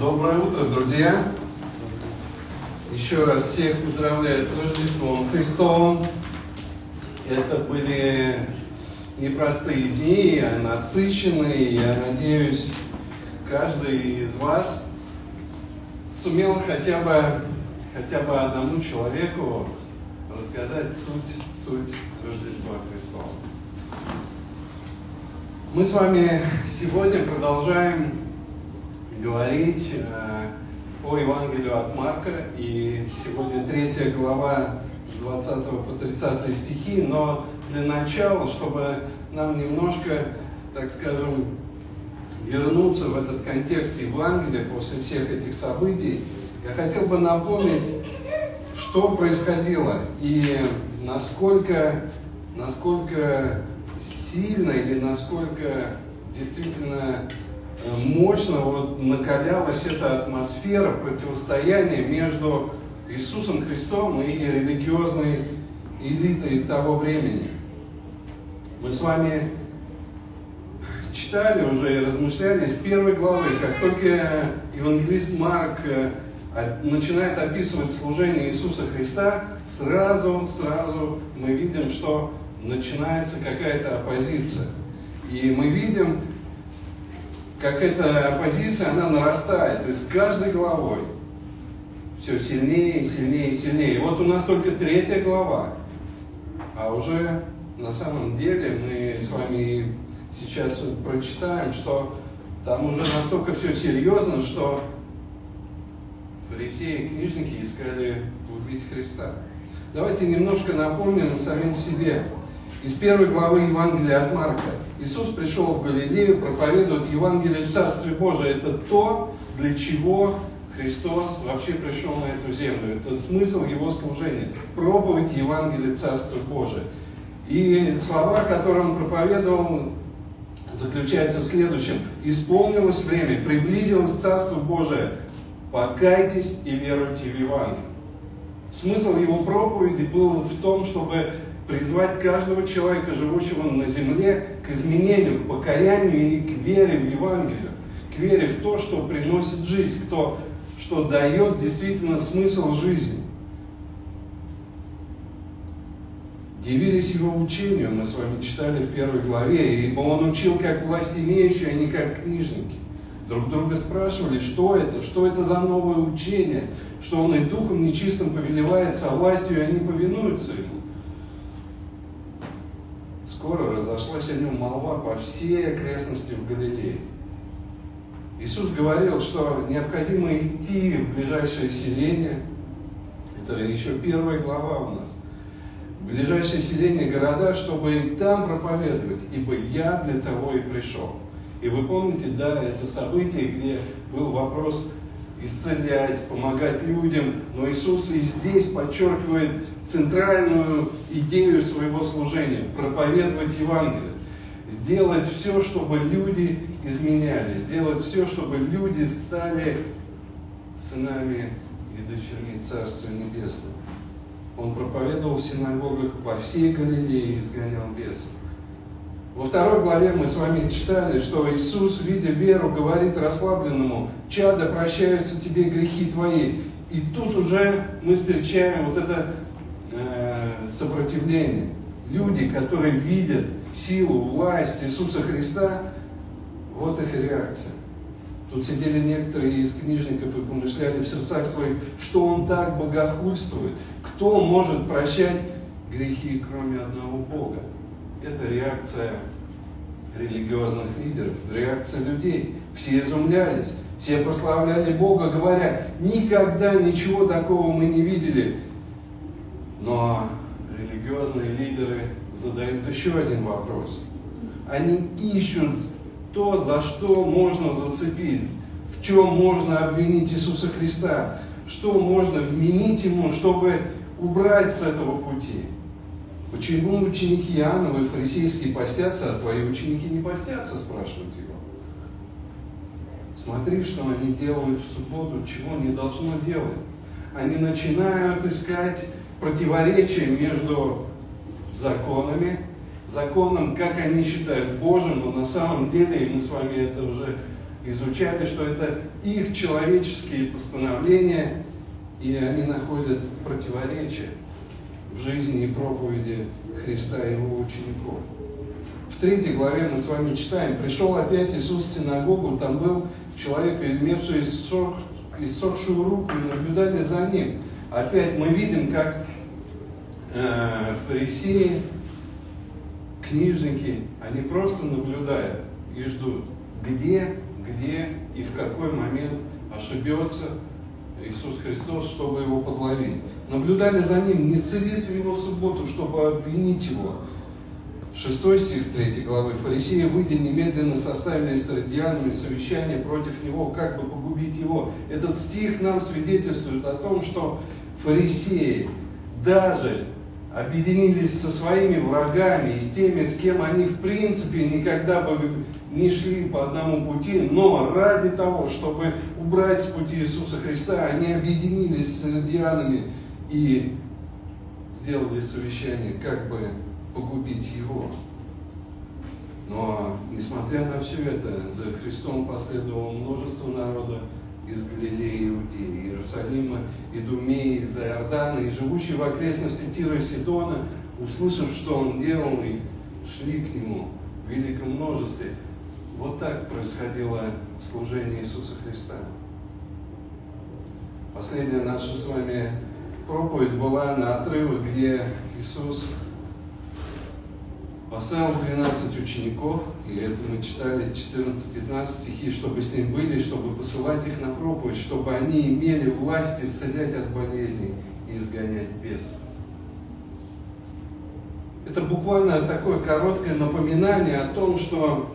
Доброе утро, друзья! Еще раз всех поздравляю с Рождеством Христовым. Это были непростые дни, а насыщенные. Я надеюсь, каждый из вас сумел хотя бы, хотя бы одному человеку рассказать суть, суть Рождества Христова. Мы с вами сегодня продолжаем говорить э, по Евангелию от Марка, и сегодня третья глава с 20 по 30 стихи, но для начала, чтобы нам немножко, так скажем, вернуться в этот контекст Евангелия после всех этих событий, я хотел бы напомнить, что происходило и насколько, насколько сильно или насколько действительно мощно вот накалялась эта атмосфера противостояния между Иисусом Христом и религиозной элитой того времени. Мы с вами читали уже и размышляли с первой главы, как только евангелист Марк э, начинает описывать служение Иисуса Христа, сразу, сразу мы видим, что начинается какая-то оппозиция. И мы видим, как эта оппозиция, она нарастает. И с каждой главой все сильнее, сильнее, сильнее. И вот у нас только третья глава. А уже на самом деле мы с вами сейчас прочитаем, что там уже настолько все серьезно, что фарисеи и книжники искали убить Христа. Давайте немножко напомним самим себе. Из первой главы Евангелия от Марка. Иисус пришел в Галилею, проповедует Евангелие Царствия Божия. Это то, для чего Христос вообще пришел на эту землю. Это смысл Его служения. Проповедь Евангелия Царствия Божия. И слова, которые Он проповедовал, заключаются в следующем. Исполнилось время, приблизилось Царство Божие. Покайтесь и веруйте в Евангелие. Смысл его проповеди был в том, чтобы призвать каждого человека, живущего на земле, к изменению, к покаянию и к вере в Евангелие, к вере в то, что приносит жизнь, кто, что дает действительно смысл жизни. Дивились его учению, мы с вами читали в первой главе, ибо он учил как власть имеющие, а не как книжники. Друг друга спрашивали, что это, что это за новое учение, что он и духом нечистым повелевается, а властью и они повинуются ему скоро разошлась о нем молва по всей окрестности в Галилее. Иисус говорил, что необходимо идти в ближайшее селение. Это еще первая глава у нас. В ближайшее селение города, чтобы и там проповедовать, ибо я для того и пришел. И вы помните, да, это событие, где был вопрос исцелять, помогать людям. Но Иисус и здесь подчеркивает центральную идею своего служения – проповедовать Евангелие. Сделать все, чтобы люди изменялись, сделать все, чтобы люди стали сынами и дочерьми Царства Небесного. Он проповедовал в синагогах по всей Галилее и изгонял бесов. Во второй главе мы с вами читали, что Иисус, видя веру, говорит расслабленному, «Чадо, прощаются тебе грехи твои». И тут уже мы встречаем вот это э, сопротивление. Люди, которые видят силу, власть Иисуса Христа, вот их реакция. Тут сидели некоторые из книжников и помышляли в сердцах своих, что он так богохульствует. Кто может прощать грехи, кроме одного Бога? Это реакция религиозных лидеров, реакция людей. Все изумлялись, все прославляли Бога, говоря, никогда ничего такого мы не видели. Но религиозные лидеры задают еще один вопрос. Они ищут то, за что можно зацепить, в чем можно обвинить Иисуса Христа, что можно вменить Ему, чтобы убрать с этого пути. Почему ученики Иоанновы фарисейские постятся, а твои ученики не постятся, спрашивают его. Смотри, что они делают в субботу, чего не должно делать. Они начинают искать противоречия между законами, законом, как они считают Божьим, но на самом деле, и мы с вами это уже изучали, что это их человеческие постановления, и они находят противоречия в жизни и проповеди Христа и его учеников. В третьей главе мы с вами читаем, пришел опять Иисус в синагогу, там был человек, имевший иссох, иссохшую руку, и наблюдали за ним. Опять мы видим, как э, фарисеи, книжники, они просто наблюдают и ждут, где, где и в какой момент ошибется Иисус Христос, чтобы его подловить. Наблюдали за ним, не исцелит ли его в субботу, чтобы обвинить его. Шестой стих 3 главы. Фарисеи, выйдя немедленно, составили с радианами совещание против него, как бы погубить его. Этот стих нам свидетельствует о том, что фарисеи даже объединились со своими врагами и с теми, с кем они в принципе никогда бы не шли по одному пути, но ради того, чтобы убрать с пути Иисуса Христа, они объединились с дианами и сделали совещание, как бы погубить его. Но, несмотря на все это, за Христом последовало множество народа из Галилеи, Иудеи, Иерусалима, Идумеи, из-за Иордана, и живущие в окрестности Тира и Сидона, услышав, что он делал, и шли к нему в великом множестве. Вот так происходило служение Иисуса Христа. Последняя наша с вами проповедь была на отрывок, где Иисус Поставил 12 учеников, и это мы читали 14-15 стихи, чтобы с ним были, чтобы посылать их на проповедь, чтобы они имели власть исцелять от болезней и изгонять бесов. Это буквально такое короткое напоминание о том, что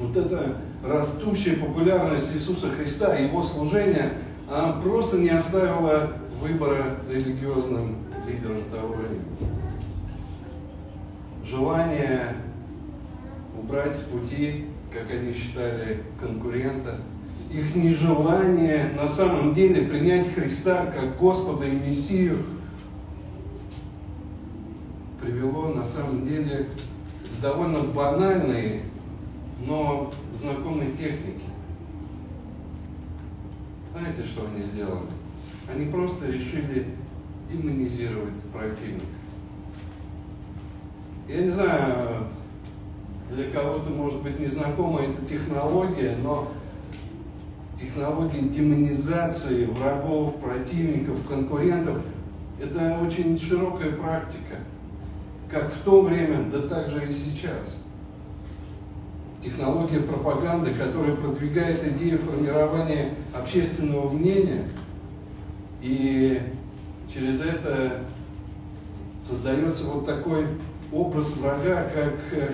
вот эта растущая популярность Иисуса Христа Его служения, она просто не оставила выбора религиозным лидерам того времени желание убрать с пути, как они считали, конкурента, их нежелание на самом деле принять Христа как Господа и Мессию привело на самом деле к довольно банальной, но знакомой технике. Знаете, что они сделали? Они просто решили демонизировать противника. Я не знаю, для кого-то может быть незнакома эта технология, но технология демонизации врагов, противников, конкурентов – это очень широкая практика, как в то время, да так же и сейчас. Технология пропаганды, которая продвигает идею формирования общественного мнения, и через это создается вот такой образ врага как э,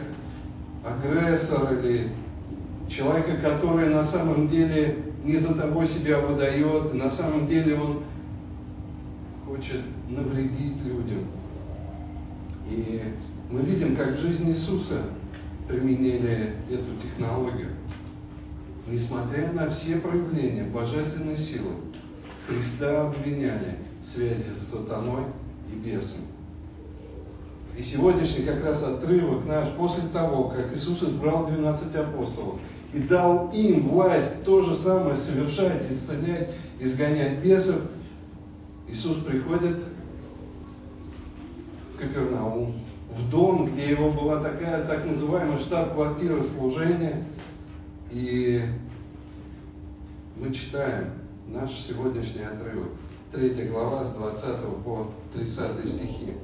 агрессор или человека, который на самом деле не за тобой себя выдает, на самом деле он хочет навредить людям. И мы видим, как в жизни Иисуса применили эту технологию. Несмотря на все проявления божественной силы, Христа обвиняли в связи с сатаной и бесом. И сегодняшний как раз отрывок наш, после того, как Иисус избрал 12 апостолов и дал им власть то же самое совершать, исцелять, изгонять бесов, Иисус приходит в Капернаум, в дом, где его была такая так называемая штаб-квартира служения. И мы читаем наш сегодняшний отрывок, 3 глава с 20 по 30 стихи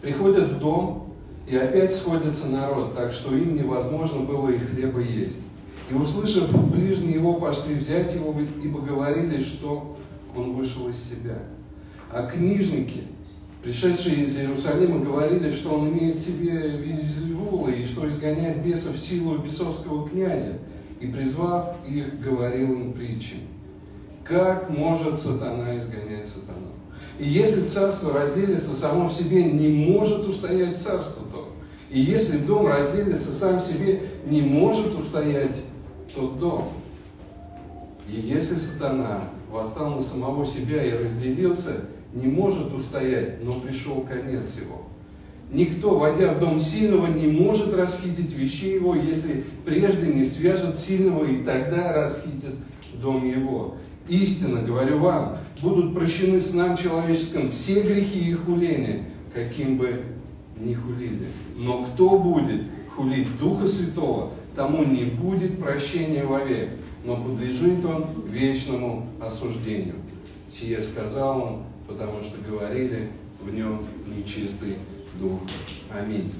приходят в дом, и опять сходится народ, так что им невозможно было и хлеба есть. И услышав, ближние его пошли взять его, ибо говорили, что он вышел из себя. А книжники, пришедшие из Иерусалима, говорили, что он имеет в себе визивулы и что изгоняет бесов силу бесовского князя. И призвав их, говорил им притчи. Как может сатана изгонять сатану? И если царство разделится само в себе, не может устоять царство то. И если дом разделится сам в себе, не может устоять тот дом. И если сатана восстал на самого себя и разделился, не может устоять, но пришел конец его. Никто, войдя в дом сильного, не может расхитить вещи его, если прежде не свяжет сильного, и тогда расхитит дом его. Истинно, говорю вам, будут прощены сынам человеческим все грехи и хуления, каким бы ни хулили. Но кто будет хулить Духа Святого, тому не будет прощения вовек, но подлежит он вечному осуждению. Сие сказал он, потому что говорили в нем нечистый дух. Аминь.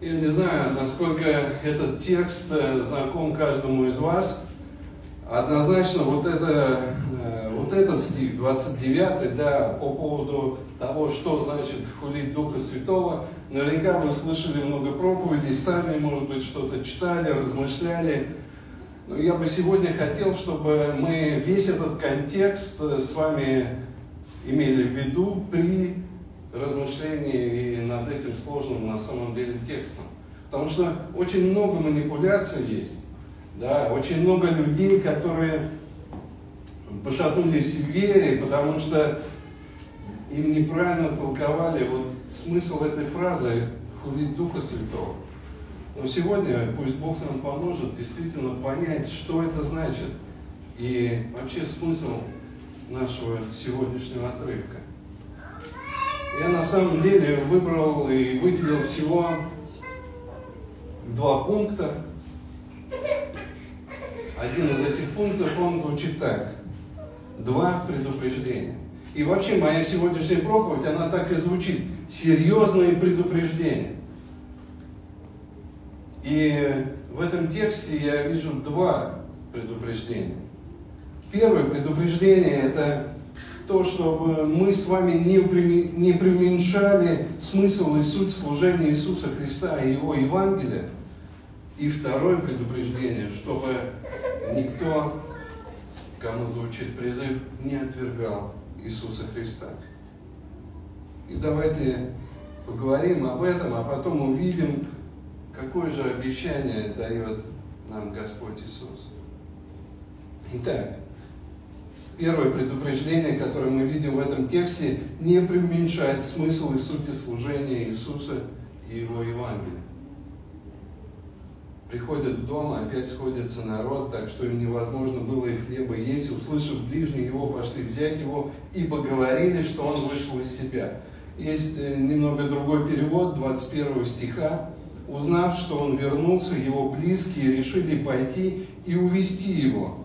Я не знаю, насколько этот текст э, знаком каждому из вас. Однозначно вот, это, э, вот этот стих, 29, да, по поводу того, что значит хулить Духа Святого, наверняка вы слышали много проповедей, сами, может быть, что-то читали, размышляли. Но я бы сегодня хотел, чтобы мы весь этот контекст э, с вами имели в виду при размышлении и над этим сложным на самом деле текстом. Потому что очень много манипуляций есть, да, очень много людей, которые пошатнулись в вере, потому что им неправильно толковали вот смысл этой фразы «хулить Духа Святого». Но сегодня пусть Бог нам поможет действительно понять, что это значит, и вообще смысл нашего сегодняшнего отрывка. Я на самом деле выбрал и выделил всего два пункта. Один из этих пунктов, он звучит так. Два предупреждения. И вообще моя сегодняшняя проповедь, она так и звучит. Серьезные предупреждения. И в этом тексте я вижу два предупреждения. Первое предупреждение – это то, чтобы мы с вами не, не преуменьшали смысл и суть служения Иисуса Христа и Его Евангелия. И второе предупреждение, чтобы никто, кому звучит призыв, не отвергал Иисуса Христа. И давайте поговорим об этом, а потом увидим, какое же обещание дает нам Господь Иисус. Итак, Первое предупреждение, которое мы видим в этом тексте, не преуменьшает смысл и сути служения Иисуса и Его Евангелия. Приходят в дом, опять сходится народ, так что им невозможно было и хлеба есть. Услышав ближние его, пошли взять его и поговорили, что он вышел из себя. Есть э, немного другой перевод 21 стиха. Узнав, что он вернулся, его близкие решили пойти и увести его.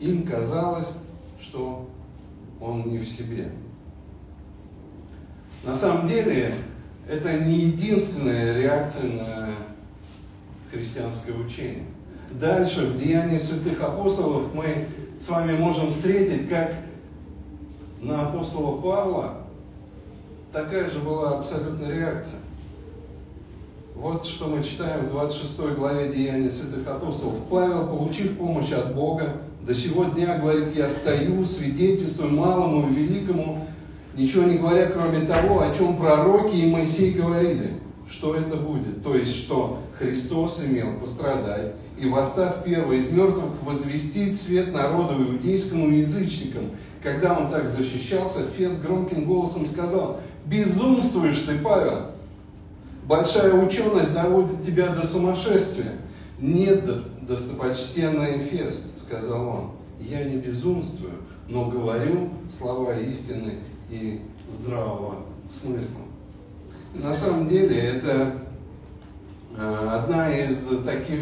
Им казалось, что он не в себе. На самом деле, это не единственная реакция на христианское учение. Дальше, в Деянии святых апостолов, мы с вами можем встретить, как на апостола Павла такая же была абсолютная реакция. Вот что мы читаем в 26 главе Деяния святых апостолов. Павел, получив помощь от Бога, до сего дня, говорит, я стою, свидетельствую малому и великому, ничего не говоря, кроме того, о чем пророки и Моисей говорили, что это будет. То есть, что Христос имел пострадать и, восстав первый из мертвых, возвестить свет народу иудейскому и язычникам. Когда он так защищался, Фес громким голосом сказал, «Безумствуешь ты, Павел! Большая ученость доводит тебя до сумасшествия. Нет, достопочтенный Фест, сказал он, я не безумствую, но говорю слова истины и здравого смысла. И на самом деле это э, одна из таких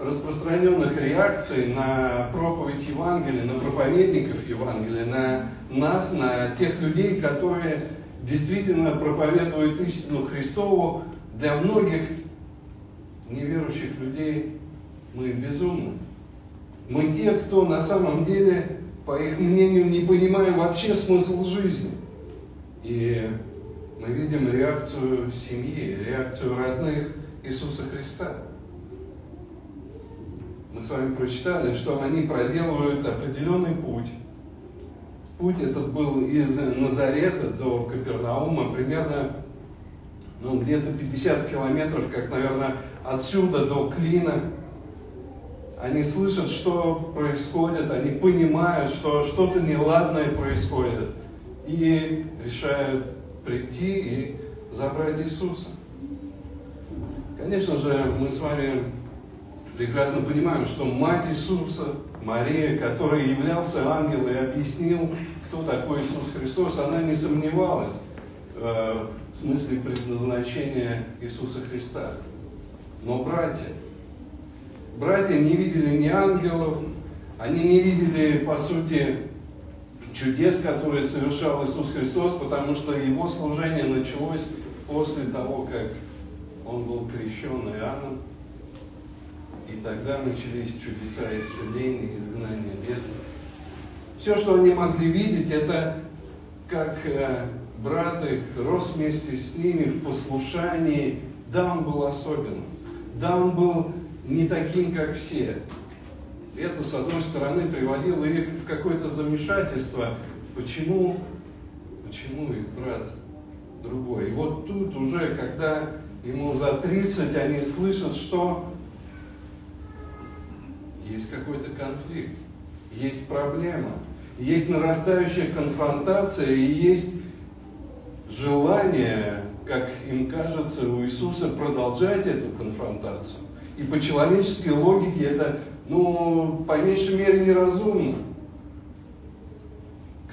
распространенных реакций на проповедь Евангелия, на проповедников Евангелия, на нас, на тех людей, которые действительно проповедуют истину Христову. Для многих неверующих людей мы безумны. Мы те, кто на самом деле, по их мнению, не понимаем вообще смысл жизни. И мы видим реакцию семьи, реакцию родных Иисуса Христа. Мы с вами прочитали, что они проделывают определенный путь. Путь этот был из Назарета до Капернаума, примерно ну, где-то 50 километров, как, наверное, отсюда до Клина – они слышат, что происходит, они понимают, что что-то неладное происходит, и решают прийти и забрать Иисуса. Конечно же, мы с вами прекрасно понимаем, что мать Иисуса, Мария, которая являлся ангелом и объяснил, кто такой Иисус Христос, она не сомневалась э, в смысле предназначения Иисуса Христа. Но братья, братья не видели ни ангелов, они не видели, по сути, чудес, которые совершал Иисус Христос, потому что его служение началось после того, как он был крещен Иоанном. И тогда начались чудеса исцеления, изгнания бесов. Все, что они могли видеть, это как э, брат их рос вместе с ними в послушании. Да, он был особенным. Да, он был не таким, как все. Это, с одной стороны, приводило их в какое-то замешательство. Почему, почему их брат другой? И вот тут уже, когда ему за 30, они слышат, что есть какой-то конфликт, есть проблема, есть нарастающая конфронтация и есть желание, как им кажется, у Иисуса продолжать эту конфронтацию. И по человеческой логике это ну, по меньшей мере, неразумно.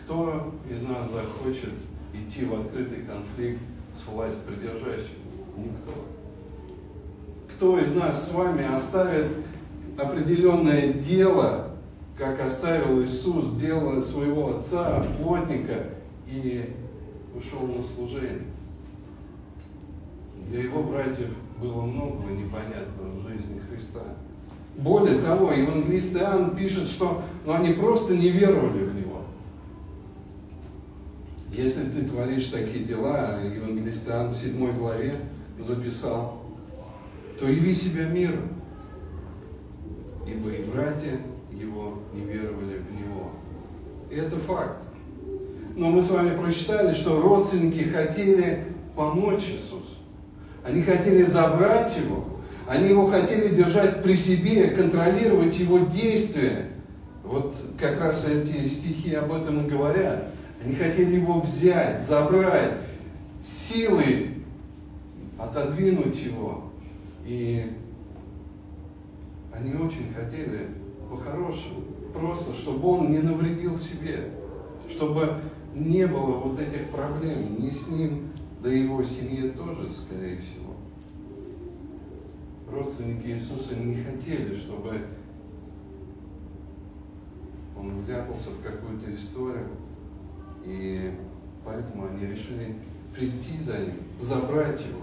Кто из нас захочет идти в открытый конфликт с власть придержащим? Никто. Кто из нас с вами оставит определенное дело, как оставил Иисус дело своего отца, плотника, и ушел на служение? Для его братьев было много непонятного в жизни Христа. Более того, евангелист Иоанн пишет, что ну, они просто не веровали в Него. Если ты творишь такие дела, евангелист Иоанн в 7 главе записал, то яви себя миру, ибо и братья его не веровали в Него. И это факт. Но мы с вами прочитали, что родственники хотели помочь Иисусу. Они хотели забрать Его, они его хотели держать при себе, контролировать его действия. Вот как раз эти стихи об этом и говорят. Они хотели его взять, забрать, силой отодвинуть его. И они очень хотели по-хорошему, просто, чтобы он не навредил себе, чтобы не было вот этих проблем ни с ним, да и его семье тоже, скорее всего родственники Иисуса не хотели, чтобы он вляпался в какую-то историю, и поэтому они решили прийти за ним, забрать его,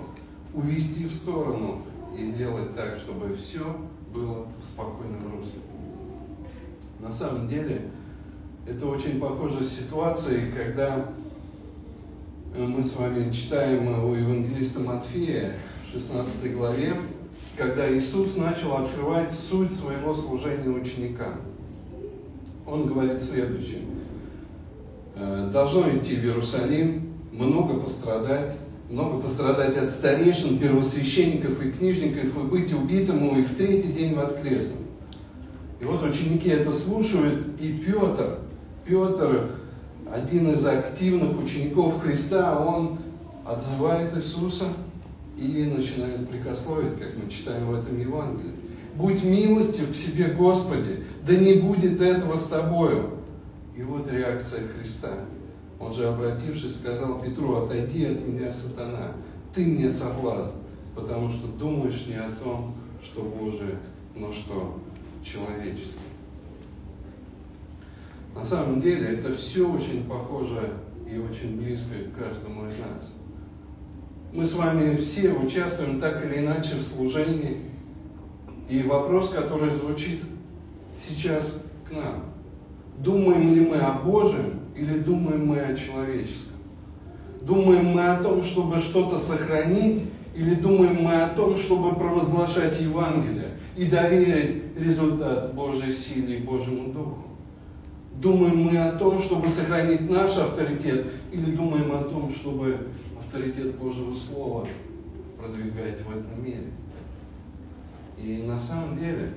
увести в сторону и сделать так, чтобы все было в спокойном русле. На самом деле, это очень похожа ситуация, когда мы с вами читаем у евангелиста Матфея в 16 главе, когда Иисус начал открывать суть своего служения ученикам. Он говорит следующее. «Э, должно идти в Иерусалим, много пострадать, много пострадать от старейшин, первосвященников и книжников, и быть убитому, и в третий день воскреснуть. И вот ученики это слушают, и Петр, Петр, один из активных учеников Христа, он отзывает Иисуса – и начинает прикословить, как мы читаем в этом Евангелии. Будь милостив к себе, Господи, да не будет этого с тобою. И вот реакция Христа. Он же, обратившись, сказал Петру, отойди от меня, сатана, ты мне соблазн, потому что думаешь не о том, что Божие, но что человеческое. На самом деле это все очень похоже и очень близко к каждому из нас. Мы с вами все участвуем так или иначе в служении. И вопрос, который звучит сейчас к нам. Думаем ли мы о Божьем или думаем мы о человеческом? Думаем мы о том, чтобы что-то сохранить, или думаем мы о том, чтобы провозглашать Евангелие и доверить результат Божьей силе и Божьему Духу? Думаем мы о том, чтобы сохранить наш авторитет, или думаем о том, чтобы авторитет Божьего Слова продвигать в этом мире. И на самом деле,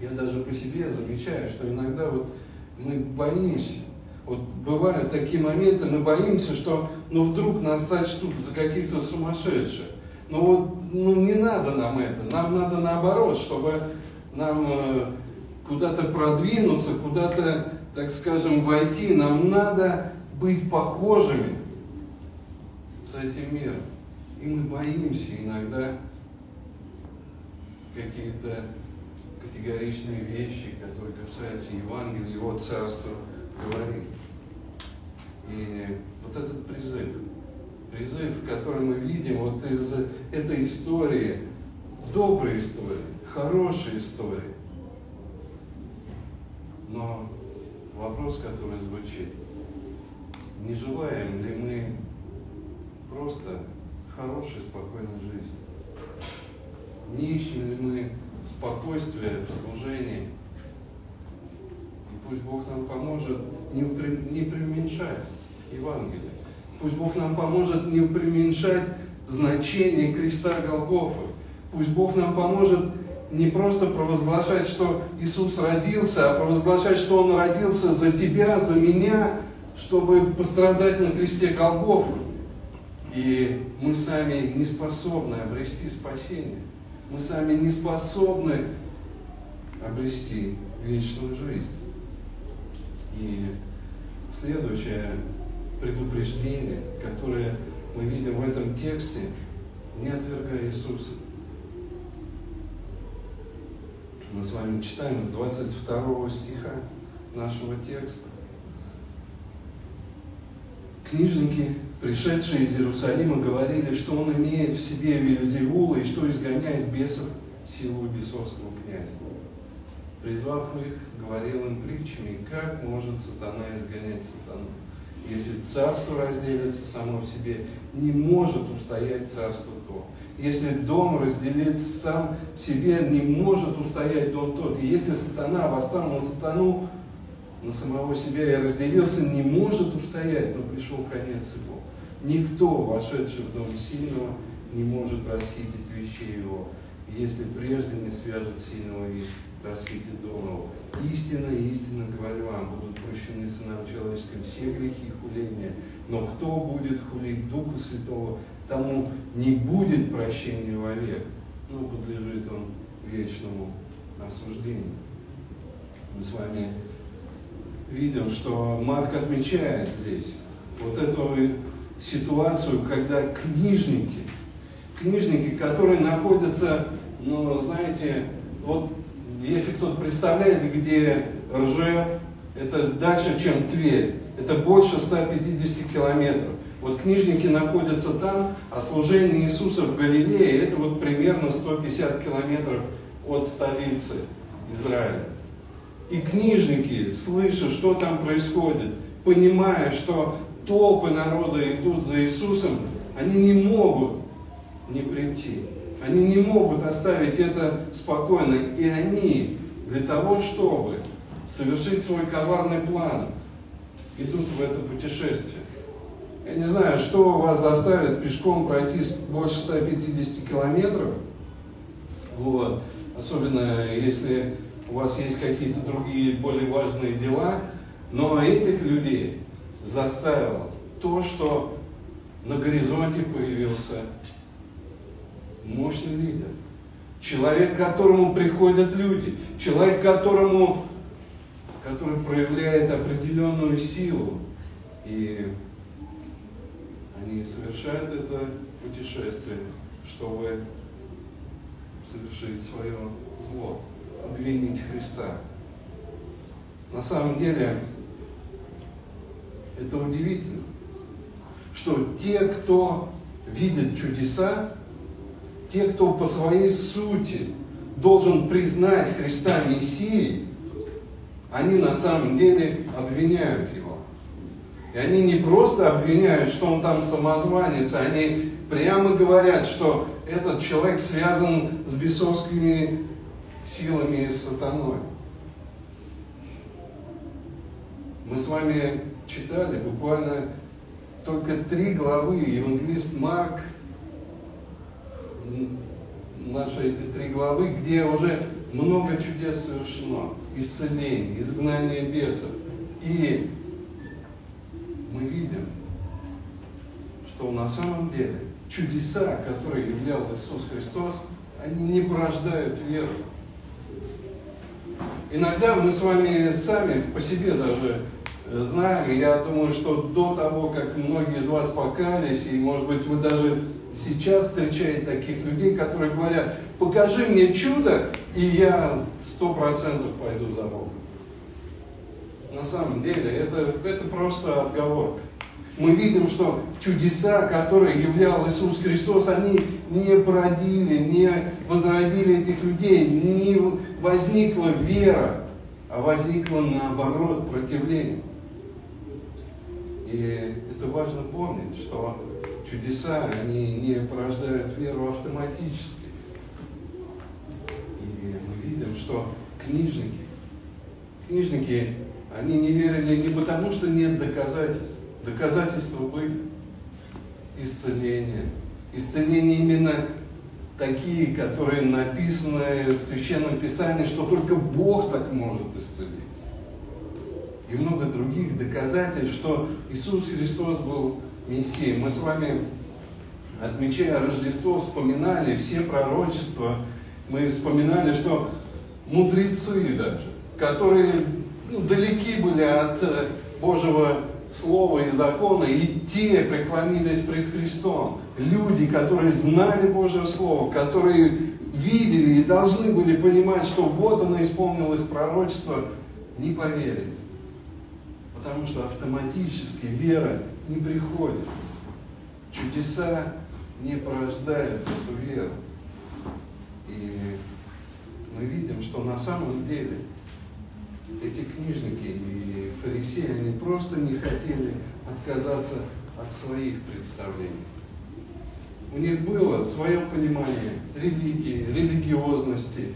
я даже по себе замечаю, что иногда вот мы боимся. Вот бывают такие моменты, мы боимся, что ну вдруг нас сочтут за каких-то сумасшедших. Но вот ну, не надо нам это. Нам надо наоборот, чтобы нам э, куда-то продвинуться, куда-то, так скажем, войти. Нам надо быть похожими с этим миром. И мы боимся иногда какие-то категоричные вещи, которые касаются Евангелия, Его Царства, говорить. И вот этот призыв, призыв, который мы видим вот из этой истории, доброй истории, хорошей истории. Но вопрос, который звучит, не желаем ли мы просто хорошей, спокойной жизни? Не ищем ли мы спокойствия в служении? И пусть Бог нам поможет не, не преуменьшать Евангелие. Пусть Бог нам поможет не преуменьшать значение креста Голгофы. Пусть Бог нам поможет не просто провозглашать, что Иисус родился, а провозглашать, что Он родился за тебя, за меня, чтобы пострадать на кресте Голгофы. И мы сами не способны обрести спасение. Мы сами не способны обрести вечную жизнь. И следующее предупреждение, которое мы видим в этом тексте, не отвергай Иисуса. Мы с вами читаем с 22 стиха нашего текста. Книжники, пришедшие из Иерусалима, говорили, что он имеет в себе Вельзевула и что изгоняет бесов силу бесовского князя. Призвав их, говорил им притчами, как может сатана изгонять сатану. Если царство разделится само в себе, не может устоять царство то. Если дом разделится сам в себе, не может устоять дом тот. И если сатана восстал на сатану, на самого себя и разделился, не может устоять, но пришел конец его. Никто, вошедший в дом сильного, не может расхитить вещей его, если прежде не свяжет сильного и расхитит дома. Истинно, истинно говорю вам, будут прощены сынам человеческим все грехи хуления. Но кто будет хулить Духа Святого, тому не будет прощения вовек, но подлежит он вечному осуждению. Мы с вами видим, что Марк отмечает здесь вот эту ситуацию, когда книжники, книжники, которые находятся, ну, знаете, вот если кто-то представляет, где Ржев, это дальше, чем Тверь, это больше 150 километров. Вот книжники находятся там, а служение Иисуса в Галилее, это вот примерно 150 километров от столицы Израиля. И книжники, слыша, что там происходит, понимая, что толпы народа идут за Иисусом, они не могут не прийти. Они не могут оставить это спокойно. И они для того, чтобы совершить свой коварный план, идут в это путешествие. Я не знаю, что вас заставит пешком пройти больше 150 километров. Вот. Особенно если у вас есть какие-то другие более важные дела. Но этих людей заставило то, что на горизонте появился мощный лидер. Человек, к которому приходят люди. Человек, которому, который проявляет определенную силу. И они совершают это путешествие, чтобы совершить свое зло, обвинить Христа. На самом деле, это удивительно, что те, кто видит чудеса, те, кто по своей сути должен признать Христа Мессией, они на самом деле обвиняют Его. Они не просто обвиняют, что он там самозванец, они прямо говорят, что этот человек связан с бесовскими силами и сатаной. Мы с вами читали буквально только три главы. Евангелист Марк наши эти три главы, где уже много чудес совершено. Исцеление, изгнание бесов. И мы видим, что на самом деле чудеса, которые являл Иисус Христос, они не порождают веру. Иногда мы с вами сами по себе даже э, знаем, и я думаю, что до того, как многие из вас покались, и может быть вы даже сейчас встречаете таких людей, которые говорят, покажи мне чудо, и я сто процентов пойду за Богом. На самом деле это, это просто отговорка. Мы видим, что чудеса, которые являл Иисус Христос, они не породили, не возродили этих людей, не возникла вера, а возникло наоборот противление. И это важно помнить, что чудеса, они не порождают веру автоматически. И мы видим, что книжники, книжники, они не верили не потому, что нет доказательств. Доказательства были. Исцеление. Исцеление именно такие, которые написаны в Священном Писании, что только Бог так может исцелить. И много других доказательств, что Иисус Христос был Мессией. Мы с вами, отмечая Рождество, вспоминали все пророчества. Мы вспоминали, что мудрецы даже, которые ну, далеки были от э, Божьего Слова и закона, и те преклонились пред Христом. Люди, которые знали Божье Слово, которые видели и должны были понимать, что вот оно исполнилось пророчество, не поверили. Потому что автоматически вера не приходит. Чудеса не порождают эту веру. И мы видим, что на самом деле эти книжники и фарисеи, они просто не хотели отказаться от своих представлений. У них было свое понимание религии, религиозности,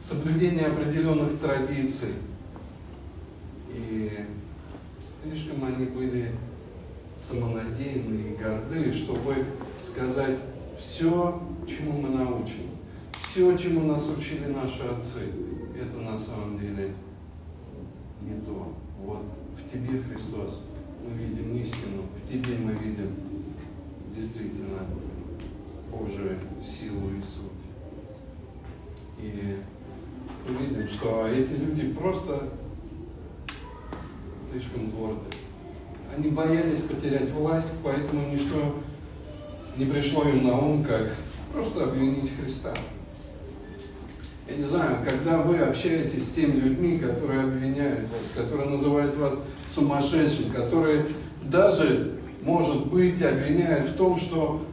соблюдения определенных традиций. И слишком они были самонадеянны и горды, чтобы сказать все, чему мы научены, все, чему нас учили наши отцы, это на самом деле не то. Вот в тебе, Христос, мы видим истину, в тебе мы видим действительно Божию силу и суть. И мы видим, что эти люди просто слишком горды. Они боялись потерять власть, поэтому ничто не пришло им на ум, как просто обвинить Христа. Я не знаю, когда вы общаетесь с теми людьми, которые обвиняют вас, которые называют вас сумасшедшим, которые даже, может быть, обвиняют в том, что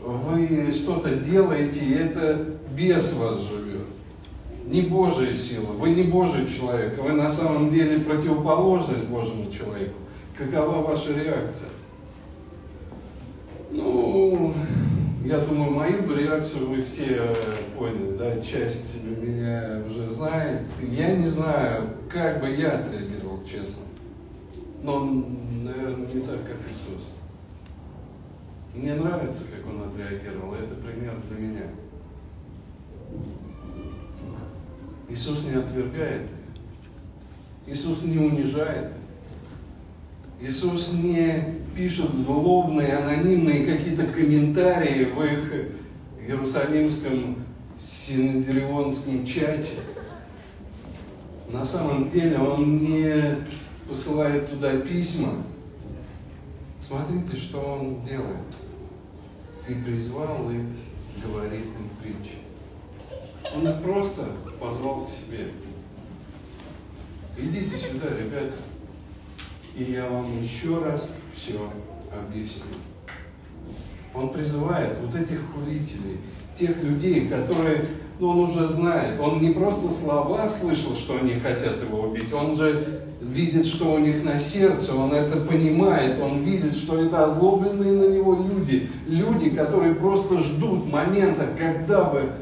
вы что-то делаете, и это без вас живет. Не Божья сила, вы не Божий человек, вы на самом деле противоположность Божьему человеку. Какова ваша реакция? Ну, я думаю, мою бы реакцию вы все э, поняли, да, часть меня уже знает. Я не знаю, как бы я отреагировал, честно. Но, наверное, не так, как Иисус. Мне нравится, как он отреагировал. Это пример для меня. Иисус не отвергает их. Иисус не унижает их. Иисус не пишут злобные, анонимные какие-то комментарии в их Иерусалимском синодирионском чате. На самом деле он не посылает туда письма. Смотрите, что он делает. И призвал их, говорит им притчи. Он их просто позвал к себе. Идите сюда, ребята и я вам еще раз все объясню. Он призывает вот этих хулителей, тех людей, которые, ну он уже знает, он не просто слова слышал, что они хотят его убить, он же видит, что у них на сердце, он это понимает, он видит, что это озлобленные на него люди, люди, которые просто ждут момента, когда бы,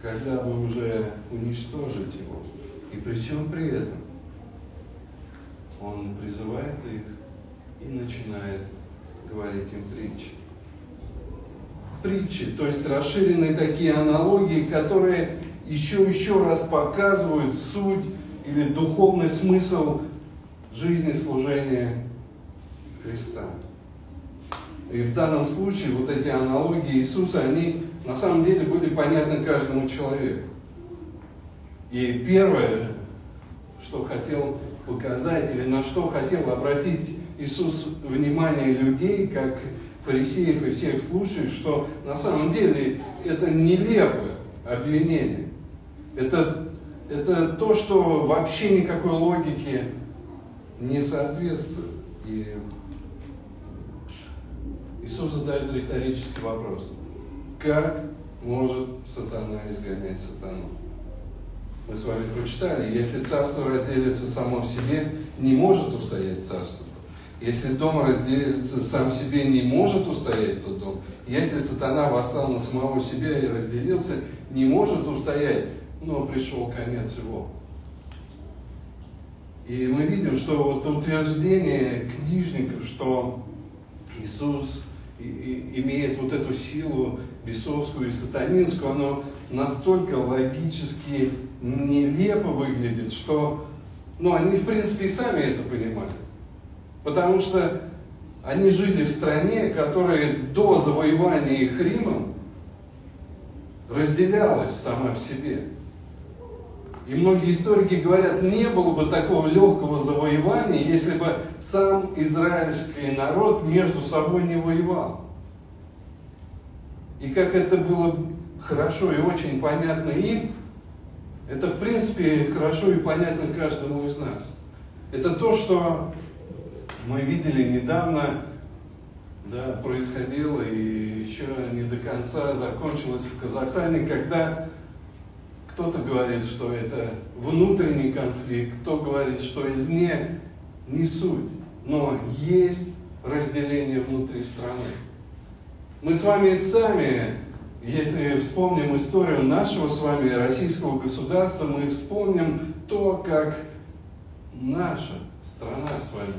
когда бы уже уничтожить его. И при чем при этом? Он призывает их и начинает говорить им притчи. Притчи, то есть расширенные такие аналогии, которые еще еще раз показывают суть или духовный смысл жизни служения Христа. И в данном случае вот эти аналогии Иисуса, они на самом деле были понятны каждому человеку. И первое, что хотел показать или на что хотел обратить Иисус внимание людей, как фарисеев и всех слушающих, что на самом деле это нелепое обвинение. Это, это то, что вообще никакой логике не соответствует. И Иисус задает риторический вопрос. Как может сатана изгонять сатану? Мы с вами прочитали, если царство разделится само в себе, не может устоять царство. Если дом разделится сам себе, не может устоять тот дом. Если сатана восстал на самого себя и разделился, не может устоять, но пришел конец его. И мы видим, что вот утверждение книжников, что Иисус имеет вот эту силу бесовскую и сатанинскую, оно настолько логически нелепо выглядит, что ну, они, в принципе, и сами это понимали. Потому что они жили в стране, которая до завоевания их Римом разделялась сама в себе. И многие историки говорят, не было бы такого легкого завоевания, если бы сам израильский народ между собой не воевал. И как это было хорошо и очень понятно им, это в принципе хорошо и понятно каждому из нас. Это то, что мы видели недавно, да, происходило и еще не до конца закончилось в Казахстане, когда кто-то говорит, что это внутренний конфликт, кто говорит, что извне, не суть. Но есть разделение внутри страны. Мы с вами сами, если вспомним историю нашего с вами российского государства, мы вспомним то, как наша страна с вами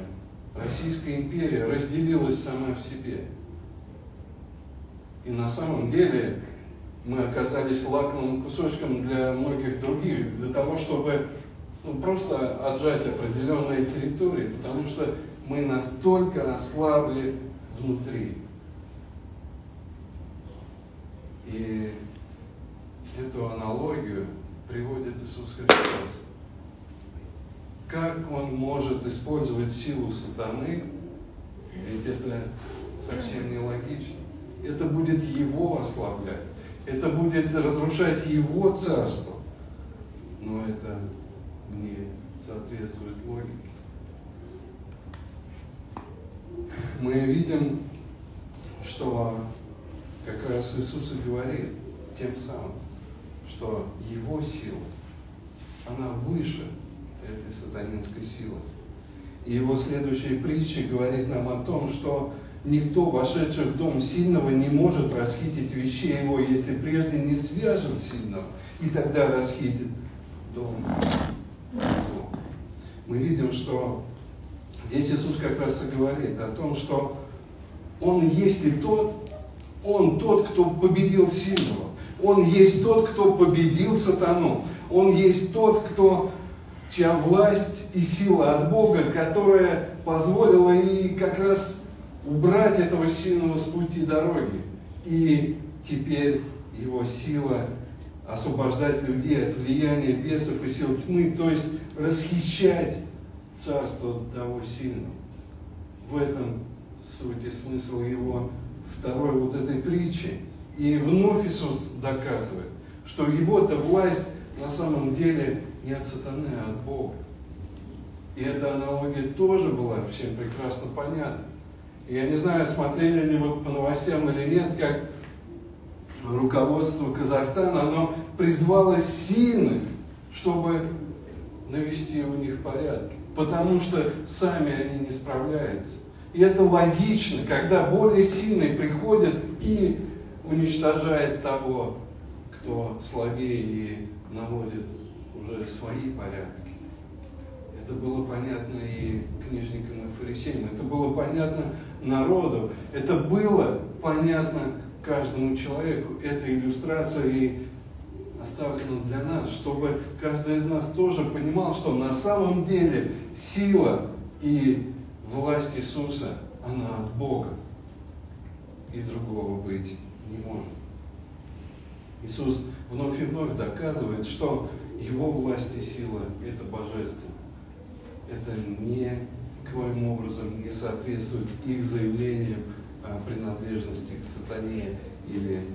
Российская империя разделилась сама в себе. И на самом деле мы оказались лакомым кусочком для многих других, для того, чтобы ну, просто отжать определенные территории, потому что мы настолько ослабли внутри. И эту аналогию приводит Иисус Христос как он может использовать силу сатаны, ведь это совсем нелогично. Это будет его ослаблять, это будет разрушать его царство. Но это не соответствует логике. Мы видим, что как раз Иисус и говорит тем самым, что его сила, она выше этой сатанинской силы. И его следующая притча говорит нам о том, что никто, вошедший в дом сильного, не может расхитить вещей его, если прежде не свяжет сильного, и тогда расхитит дом. Мы видим, что здесь Иисус как раз и говорит о том, что Он есть и тот, Он тот, кто победил сильного. Он есть тот, кто победил сатану. Он есть тот, кто чья власть и сила от Бога, которая позволила и как раз убрать этого сильного с пути дороги. И теперь его сила освобождать людей от влияния бесов и сил тьмы, то есть расхищать царство того сильного. В этом суть и смысл его второй вот этой притчи. И вновь Иисус доказывает, что его-то власть на самом деле не от сатаны, а от Бога. И эта аналогия тоже была всем прекрасно понятна. И я не знаю, смотрели ли вы по новостям или нет, как руководство Казахстана, оно призвало сильных, чтобы навести у них порядки. Потому что сами они не справляются. И это логично, когда более сильный приходит и уничтожает того, кто слабее и наводит уже свои порядки. Это было понятно и книжникам, и фарисеям, это было понятно народу, это было понятно каждому человеку. Эта иллюстрация и оставлена для нас, чтобы каждый из нас тоже понимал, что на самом деле сила И власть Иисуса, она от Бога. И другого быть не может. Иисус вновь и вновь доказывает, что Его власть и сила – это божественно. Это никоим образом не соответствует их заявлениям о принадлежности к сатане или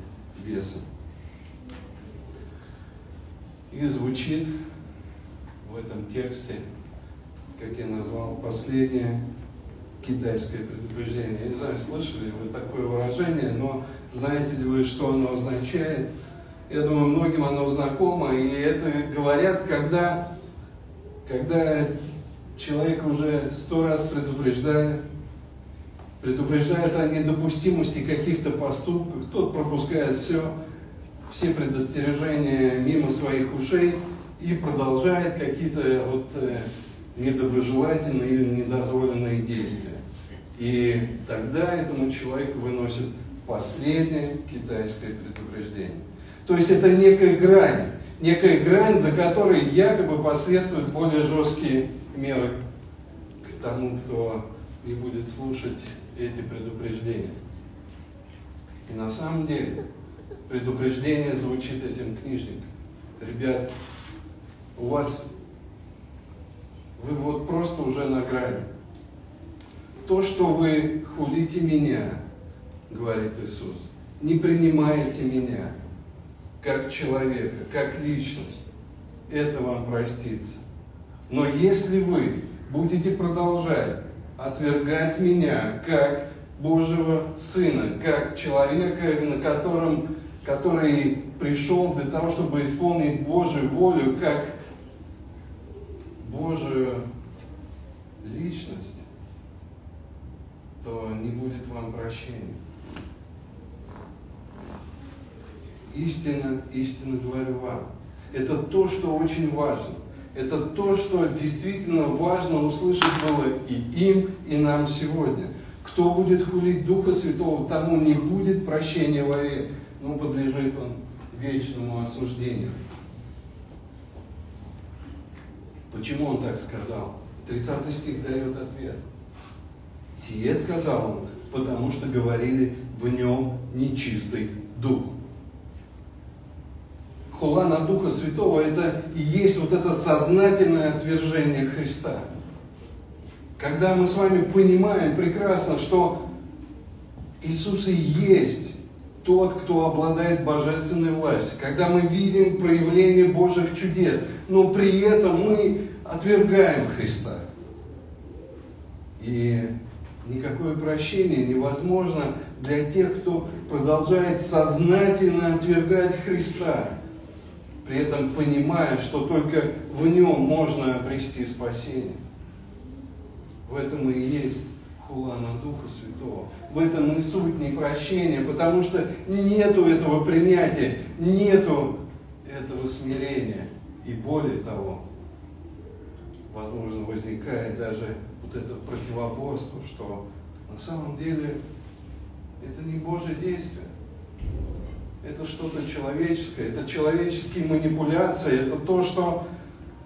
бесам. И звучит в этом тексте, как я назвал, последнее китайское предупреждение. Я не знаю, слышали ли вы такое выражение, но знаете ли вы, что оно означает? Я думаю, многим оно знакомо, и это говорят, когда, когда человек уже сто раз предупреждали, предупреждают о недопустимости каких-то поступков, тот пропускает все, все предостережения мимо своих ушей и продолжает какие-то вот э, недоброжелательные или недозволенные действия. И тогда этому человеку выносят последнее китайское предупреждение. То есть это некая грань, некая грань, за которой якобы последуют более жесткие меры к тому, кто не будет слушать эти предупреждения. И на самом деле предупреждение звучит этим книжникам. Ребят, у вас, вы вот просто уже на грани. То, что вы хулите меня, говорит Иисус, не принимаете меня как человека, как личность, это вам простится. Но если вы будете продолжать отвергать меня как Божьего Сына, как человека, на котором, который пришел для того, чтобы исполнить Божью волю, как Божию личность, то не будет вам прощения. Истина, истинно говорю вам. Это то, что очень важно. Это то, что действительно важно услышать было и им, и нам сегодня. Кто будет хулить Духа Святого, тому не будет прощения вовек, но подлежит он вечному осуждению. Почему он так сказал? 30 стих дает ответ. Сие сказал он, потому что говорили в нем нечистый дух хула на Духа Святого, это и есть вот это сознательное отвержение Христа. Когда мы с вами понимаем прекрасно, что Иисус и есть тот, кто обладает божественной властью, когда мы видим проявление Божьих чудес, но при этом мы отвергаем Христа. И никакое прощение невозможно для тех, кто продолжает сознательно отвергать Христа при этом понимая, что только в нем можно обрести спасение. В этом и есть хула на Духа Святого. В этом и суть непрощения, потому что нету этого принятия, нету этого смирения. И более того, возможно, возникает даже вот это противоборство, что на самом деле это не Божье действие это что-то человеческое, это человеческие манипуляции, это то, что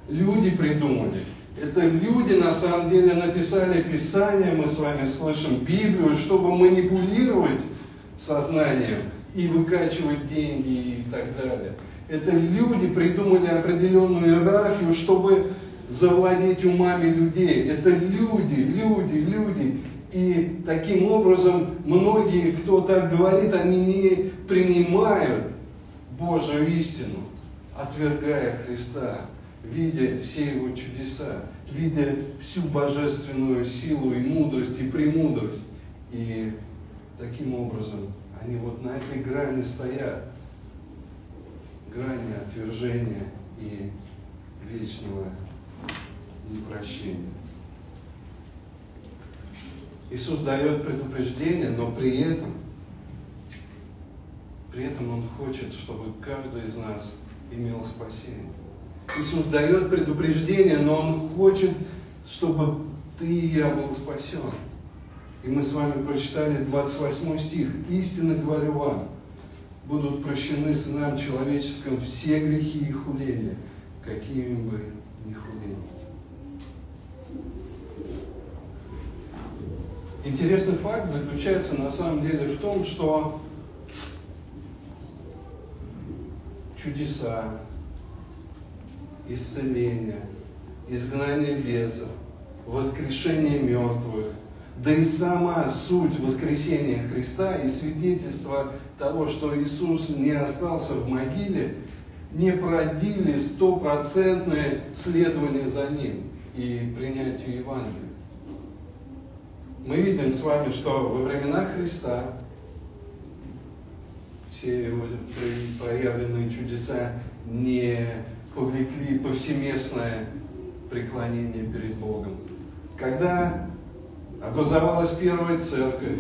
люди придумали. Это люди на самом деле написали Писание, мы с вами слышим Библию, чтобы манипулировать сознанием и выкачивать деньги и так далее. Это люди придумали определенную иерархию, чтобы завладеть умами людей. Это люди, люди, люди. И таким образом многие, кто так говорит, они не принимают Божию истину, отвергая Христа, видя все Его чудеса, видя всю божественную силу и мудрость, и премудрость. И таким образом они вот на этой грани стоят, грани отвержения и вечного непрощения. Иисус дает предупреждение, но при этом, при этом Он хочет, чтобы каждый из нас имел спасение. Иисус дает предупреждение, но Он хочет, чтобы ты и я был спасен. И мы с вами прочитали 28 стих. «Истинно говорю вам, будут прощены сынам человеческим все грехи и хуления, какими бы ни хулили». Интересный факт заключается на самом деле в том, что чудеса, исцеление, изгнание бесов, воскрешение мертвых, да и сама суть воскресения Христа и свидетельство того, что Иисус не остался в могиле, не продили стопроцентное следование за Ним и принятию Евангелия. Мы видим с вами, что во времена Христа все его проявленные чудеса не повлекли повсеместное преклонение перед Богом. Когда образовалась первая церковь,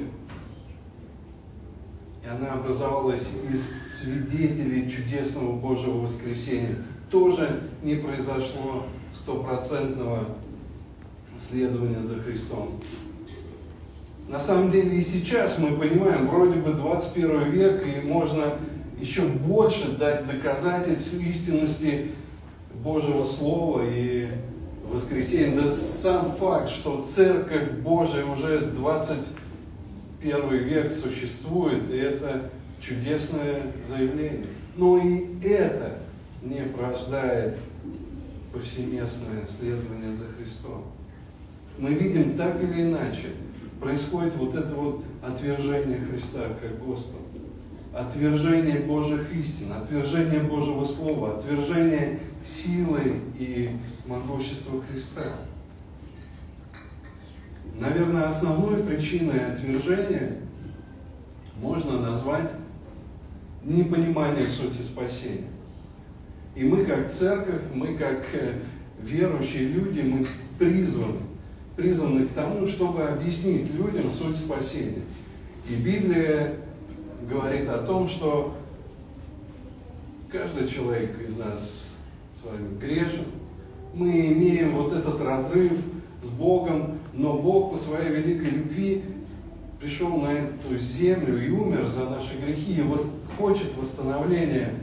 и она образовалась из свидетелей чудесного Божьего воскресения, тоже не произошло стопроцентного следования за Христом. На самом деле и сейчас мы понимаем, вроде бы 21 век, и можно еще больше дать доказательств истинности Божьего Слова и воскресения. Да сам факт, что Церковь Божия уже 21 век существует, и это чудесное заявление. Но и это не порождает повсеместное следование за Христом. Мы видим так или иначе – происходит вот это вот отвержение Христа как Господа. Отвержение Божьих истин, отвержение Божьего Слова, отвержение силы и могущества Христа. Наверное, основной причиной отвержения можно назвать непонимание сути спасения. И мы как церковь, мы как э, верующие люди, мы призваны призваны к тому, чтобы объяснить людям суть спасения. И Библия говорит о том, что каждый человек из нас с вами грешен. Мы имеем вот этот разрыв с Богом, но Бог по своей великой любви пришел на эту землю и умер за наши грехи и хочет восстановления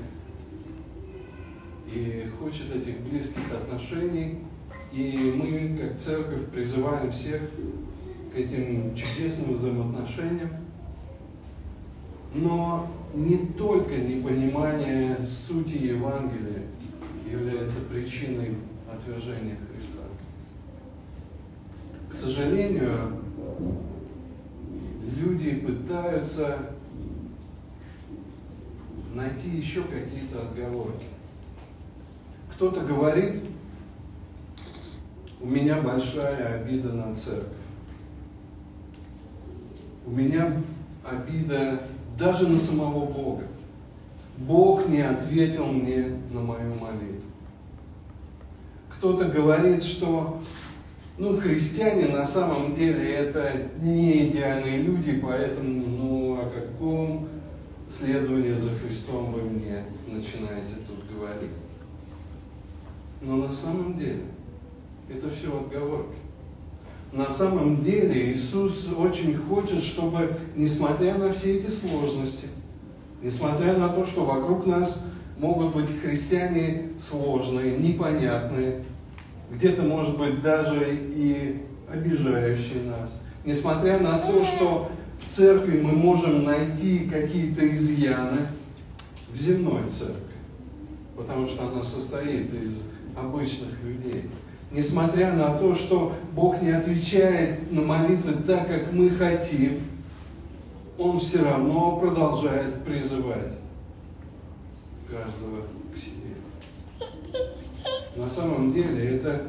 и хочет этих близких отношений и мы, как церковь, призываем всех к этим чудесным взаимоотношениям. Но не только непонимание сути Евангелия является причиной отвержения Христа. К сожалению, люди пытаются найти еще какие-то отговорки. Кто-то говорит, у меня большая обида на церковь. У меня обида даже на самого Бога. Бог не ответил мне на мою молитву. Кто-то говорит, что ну, христиане на самом деле это не идеальные люди, поэтому ну, о каком следовании за Христом вы мне начинаете тут говорить. Но на самом деле это все отговорки. На самом деле Иисус очень хочет, чтобы, несмотря на все эти сложности, несмотря на то, что вокруг нас могут быть христиане сложные, непонятные, где-то, может быть, даже и обижающие нас, несмотря на то, что в церкви мы можем найти какие-то изъяны в земной церкви, потому что она состоит из обычных людей – Несмотря на то, что Бог не отвечает на молитвы так, как мы хотим, Он все равно продолжает призывать каждого к себе. На самом деле это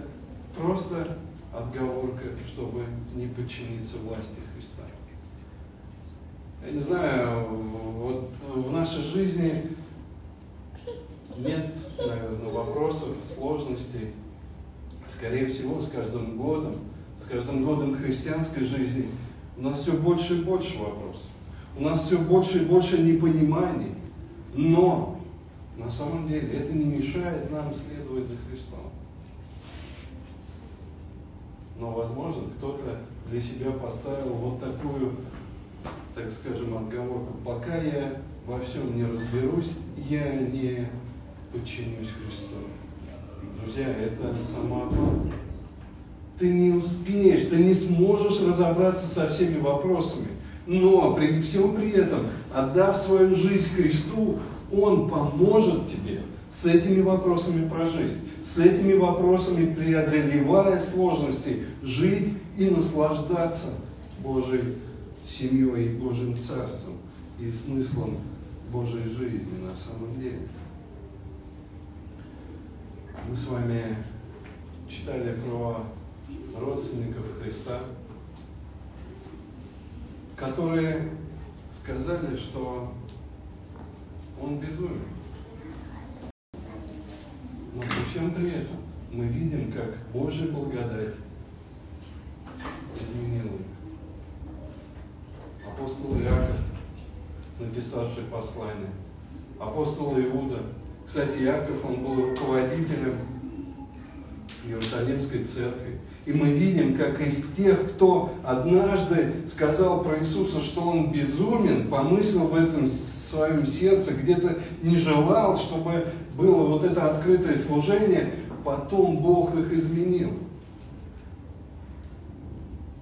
просто отговорка, чтобы не подчиниться власти Христа. Я не знаю, вот в нашей жизни нет, наверное, вопросов, сложностей, скорее всего, с каждым годом, с каждым годом христианской жизни у нас все больше и больше вопросов. У нас все больше и больше непониманий. Но на самом деле это не мешает нам следовать за Христом. Но, возможно, кто-то для себя поставил вот такую, так скажем, отговорку. Пока я во всем не разберусь, я не подчинюсь Христу. Друзья, это самообман. ты не успеешь, ты не сможешь разобраться со всеми вопросами. Но при всем при этом, отдав свою жизнь Христу, Он поможет тебе с этими вопросами прожить, с этими вопросами преодолевая сложности, жить и наслаждаться Божьей семьей и Божьим Царством и смыслом Божьей жизни на самом деле. Мы с вами читали про родственников Христа, которые сказали, что он безумен. Но при всем при этом мы видим, как Божья благодать изменила их. Апостол Иаков, написавший послание, апостол Иуда. Кстати, Иаков, он был руководителем Иерусалимской церкви. И мы видим, как из тех, кто однажды сказал про Иисуса, что он безумен, помыслил в этом своем сердце, где-то не желал, чтобы было вот это открытое служение, потом Бог их изменил.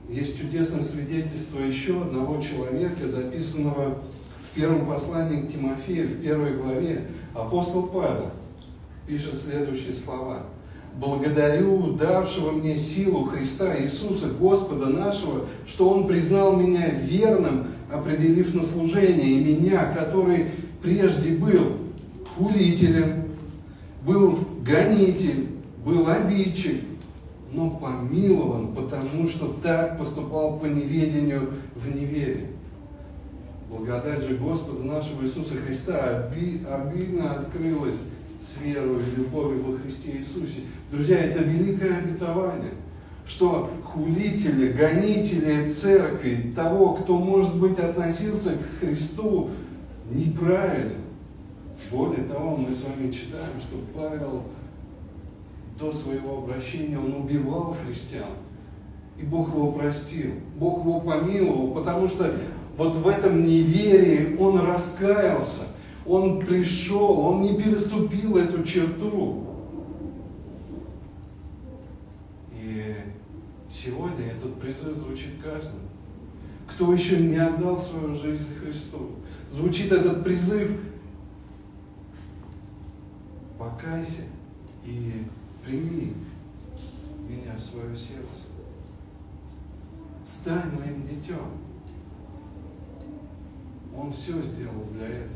Есть чудесное свидетельство еще одного человека, записанного в первом послании к Тимофею, в первой главе. Апостол Павел пишет следующие слова – благодарю давшего мне силу Христа Иисуса, Господа нашего, что Он признал меня верным, определив на служение, и меня, который прежде был хулителем, был гонитель, был обидчик, но помилован, потому что так поступал по неведению в неверии. Благодать же Господа нашего Иисуса Христа обильно открылась с верой и любовью во Христе Иисусе. Друзья, это великое обетование, что хулители, гонители церкви, того, кто, может быть, относился к Христу неправильно. Более того, мы с вами читаем, что Павел до своего обращения, он убивал христиан. И Бог его простил, Бог его помиловал, потому что вот в этом неверии он раскаялся – он пришел, он не переступил эту черту. И сегодня этот призыв звучит каждому. Кто еще не отдал свою жизнь Христу? Звучит этот призыв покайся и прими меня в свое сердце. Стань моим детем. Он все сделал для этого.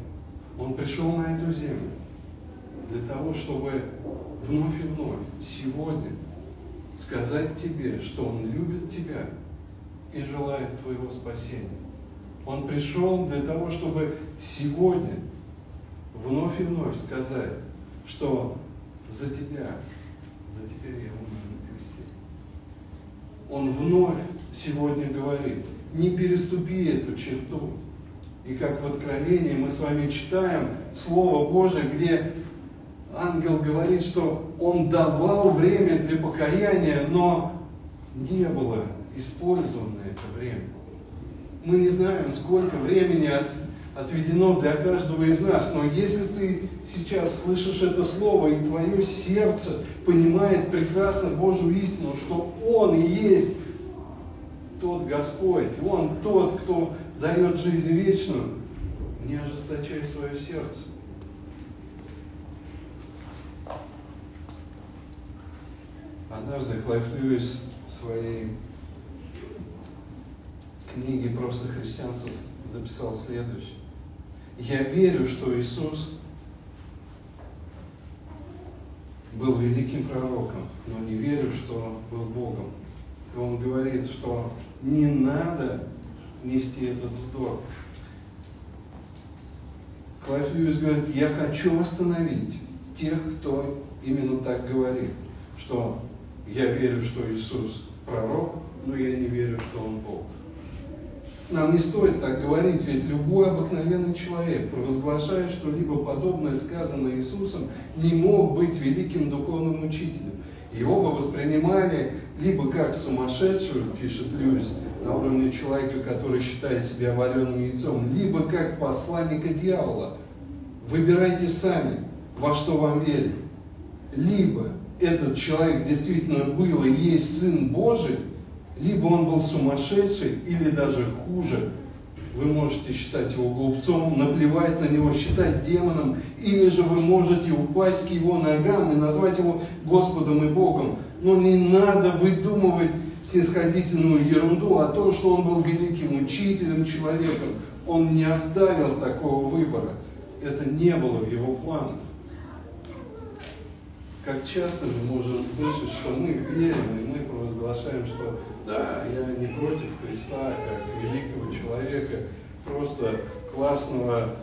Он пришел на эту землю для того, чтобы вновь и вновь сегодня сказать тебе, что Он любит тебя и желает твоего спасения. Он пришел для того, чтобы сегодня вновь и вновь сказать, что за тебя, за тебя я умер на кресте. Он вновь сегодня говорит, не переступи эту черту, и как в Откровении мы с вами читаем Слово Божие, где ангел говорит, что он давал время для покаяния, но не было использовано это время. Мы не знаем, сколько времени от, отведено для каждого из нас, но если ты сейчас слышишь это слово, и твое сердце понимает прекрасно Божью истину, что Он и есть тот Господь, Он тот, кто дает жизнь вечную, не ожесточай свое сердце. Однажды Клайв Льюис в своей книге «Просто христианство» записал следующее. Я верю, что Иисус был великим пророком, но не верю, что был Богом. И он говорит, что не надо нести этот вздор. Клайв говорит, я хочу остановить тех, кто именно так говорит, что я верю, что Иисус пророк, но я не верю, что Он Бог. Нам не стоит так говорить, ведь любой обыкновенный человек, провозглашая что-либо подобное сказанное Иисусом, не мог быть великим духовным учителем. Его бы воспринимали либо как сумасшедшего, пишет Льюис, на уровне человека, который считает себя вареным яйцом, либо как посланника дьявола. Выбирайте сами, во что вам верить. Либо этот человек действительно был и есть Сын Божий, либо он был сумасшедший, или даже хуже. Вы можете считать его глупцом, наплевать на него, считать демоном, или же вы можете упасть к его ногам и назвать его Господом и Богом. Но не надо выдумывать снисходительную ерунду о том, что он был великим учителем, человеком. Он не оставил такого выбора. Это не было в его планах. Как часто мы можем слышать, что мы верим, и мы провозглашаем, что да, я не против Христа, как великого человека, просто классного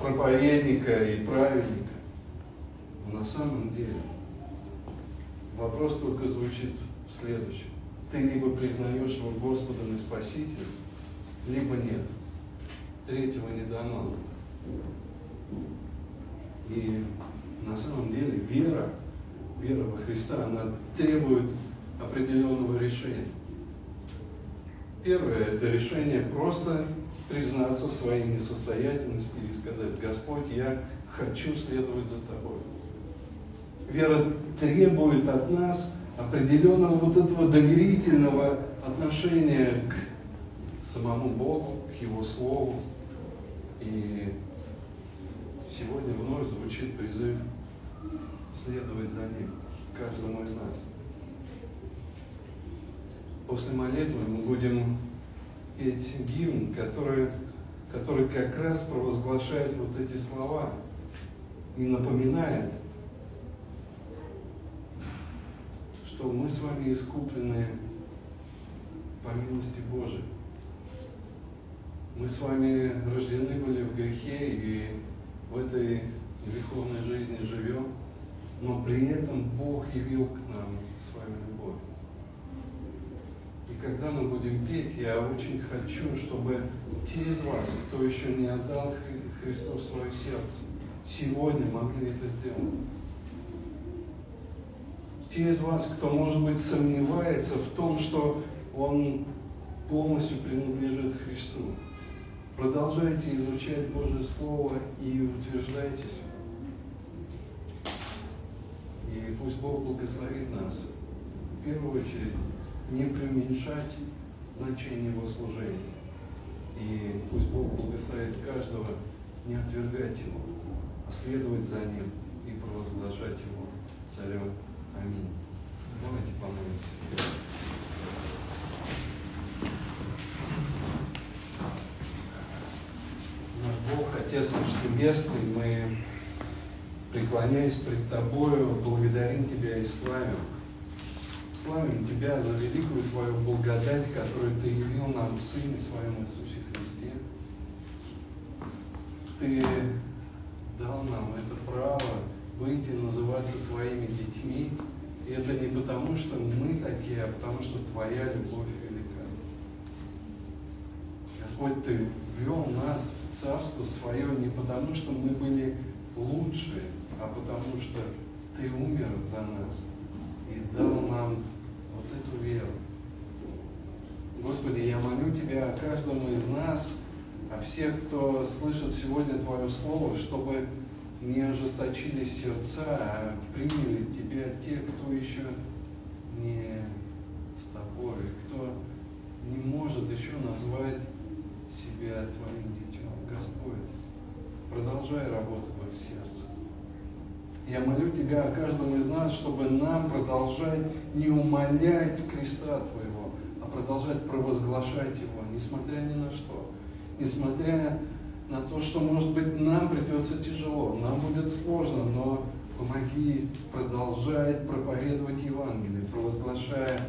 проповедника и праведника. Но на самом деле вопрос только звучит в следующем. Ты либо признаешь его Господом и Спасителем, либо нет. Третьего не дано. И на самом деле вера, вера во Христа, она требует определенного решения. Первое – это решение просто признаться в своей несостоятельности и сказать, Господь, я хочу следовать за Тобой. Вера требует от нас определенного вот этого доверительного отношения к самому Богу, к Его Слову. И сегодня вновь звучит призыв следовать за Ним, каждому из нас. После молитвы мы будем петь гимн, который, который как раз провозглашает вот эти слова и напоминает, что мы с вами искуплены по милости Божией. Мы с вами рождены были в грехе и в этой греховной жизни живем, но при этом Бог явил к нам с вами любовь. И когда мы будем петь, я очень хочу, чтобы те из вас, кто еще не отдал Христу свое сердце, сегодня могли это сделать. Те из вас, кто, может быть, сомневается в том, что он полностью принадлежит Христу, продолжайте изучать Божье Слово и утверждайтесь. И пусть Бог благословит нас. В первую очередь, не преуменьшать значение его служения. И пусть Бог благословит каждого не отвергать его, а следовать за ним и провозглашать его царем. Аминь. Давайте помолимся. Наш Бог, Отец наш Небесный, мы, преклоняясь пред Тобою, благодарим Тебя и славим славим Тебя за великую Твою благодать, которую Ты явил нам в Сыне Своем Иисусе Христе. Ты дал нам это право быть и называться Твоими детьми. И это не потому, что мы такие, а потому, что Твоя любовь велика. Господь, Ты ввел нас в Царство Свое не потому, что мы были лучшие, а потому, что Ты умер за нас и дал нам эту веру. Господи, я молю Тебя о каждом из нас, о всех, кто слышит сегодня Твое Слово, чтобы не ожесточились сердца, а приняли Тебя те, кто еще не с Тобой, кто не может еще назвать себя Твоим детем. Господь, продолжай работу в их сердце. Я молю Тебя о каждом из нас, чтобы нам продолжать не умолять креста Твоего, а продолжать провозглашать Его, несмотря ни на что. Несмотря на то, что, может быть, нам придется тяжело, нам будет сложно, но помоги продолжать проповедовать Евангелие, провозглашая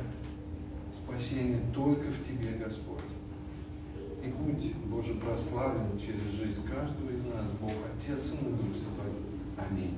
спасение только в Тебе, Господь. И будь, Боже, прославлен через жизнь каждого из нас, Бог, Отец, Сын и Дух Святой. Аминь.